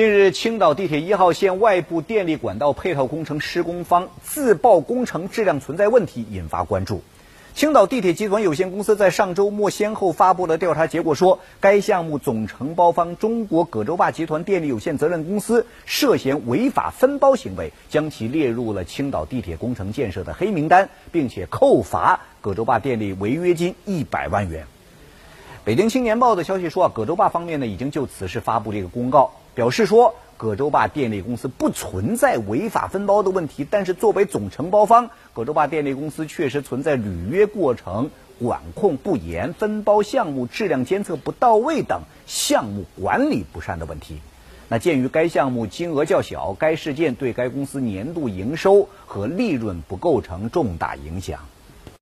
近日，青岛地铁一号线外部电力管道配套工程施工方自曝工程质量存在问题，引发关注。青岛地铁集团有限公司在上周末先后发布了调查结果，说该项目总承包方中国葛洲坝集团电力有限责任公司涉嫌违法分包行为，将其列入了青岛地铁工程建设的黑名单，并且扣罚葛洲坝电力违约金一百万元。北京青年报的消息说，葛洲坝方面呢已经就此事发布这个公告，表示说。葛洲坝电力公司不存在违法分包的问题，但是作为总承包方，葛洲坝电力公司确实存在履约过程管控不严、分包项目质量监测不到位等项目管理不善的问题。那鉴于该项目金额较小，该事件对该公司年度营收和利润不构成重大影响。